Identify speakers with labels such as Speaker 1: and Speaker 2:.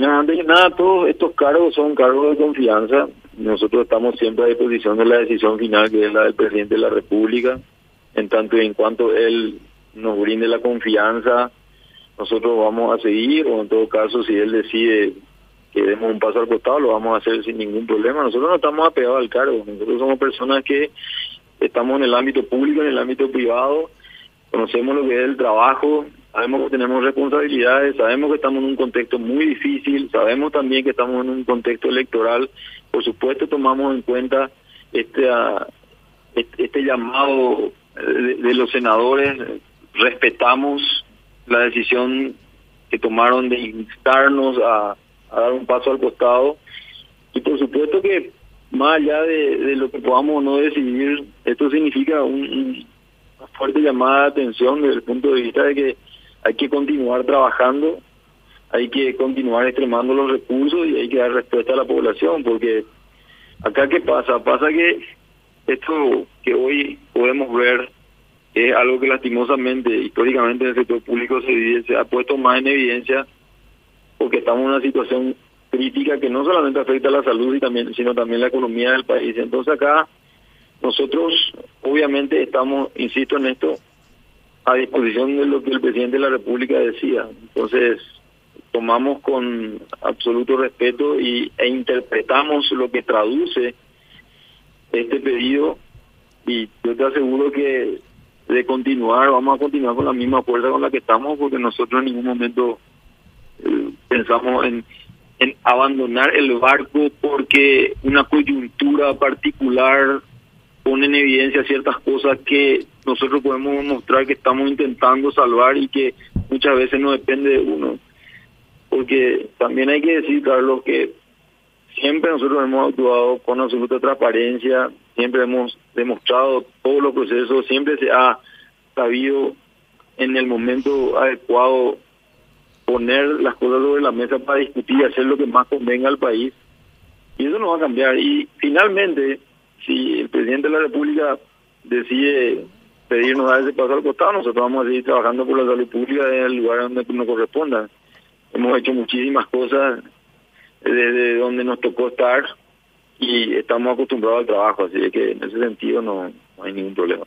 Speaker 1: Mira, antes que nada, todos estos cargos son cargos de confianza. Nosotros estamos siempre a disposición de la decisión final, que es la del presidente de la República. En tanto y en cuanto él nos brinde la confianza, nosotros vamos a seguir, o en todo caso, si él decide que demos un paso al costado, lo vamos a hacer sin ningún problema. Nosotros no estamos apegados al cargo, nosotros somos personas que estamos en el ámbito público, en el ámbito privado, conocemos lo que es el trabajo, sabemos que tenemos responsabilidades, sabemos que estamos en un contexto muy difícil, sabemos también que estamos en un contexto electoral, por supuesto tomamos en cuenta este, ah, este, llamado de, los senadores, respetamos la decisión que tomaron de instarnos a, dar un paso al costado. Y por supuesto que más allá de, lo que podamos o no decidir, esto significa un, una fuerte llamada de atención desde el punto de vista de que hay que continuar trabajando, hay que continuar extremando los recursos y hay que dar respuesta a la población, porque acá qué pasa, pasa que esto que hoy podemos ver es algo que lastimosamente, históricamente en el sector público se, se ha puesto más en evidencia porque estamos en una situación crítica que no solamente afecta a la salud y también sino también la economía del país. Entonces acá nosotros obviamente estamos, insisto en esto, a disposición de lo que el presidente de la República decía. Entonces tomamos con absoluto respeto y, e interpretamos lo que traduce este pedido y yo te aseguro que de continuar, vamos a continuar con la misma fuerza con la que estamos porque nosotros en ningún momento eh, pensamos en, en abandonar el barco porque una coyuntura particular pone en evidencia ciertas cosas que nosotros podemos mostrar que estamos intentando salvar y que muchas veces no depende de uno. Porque también hay que decir, Carlos, que siempre nosotros hemos actuado con absoluta transparencia, siempre hemos demostrado todos los procesos, siempre se ha sabido en el momento adecuado poner las cosas sobre la mesa para discutir y hacer lo que más convenga al país. Y eso no va a cambiar. Y finalmente, si el presidente de la República decide pedirnos dar ese paso al costado, nosotros vamos a seguir trabajando por la salud pública en el lugar donde nos corresponda. Hemos hecho muchísimas cosas desde donde nos tocó estar y estamos acostumbrados al trabajo, así que en ese sentido no hay ningún problema.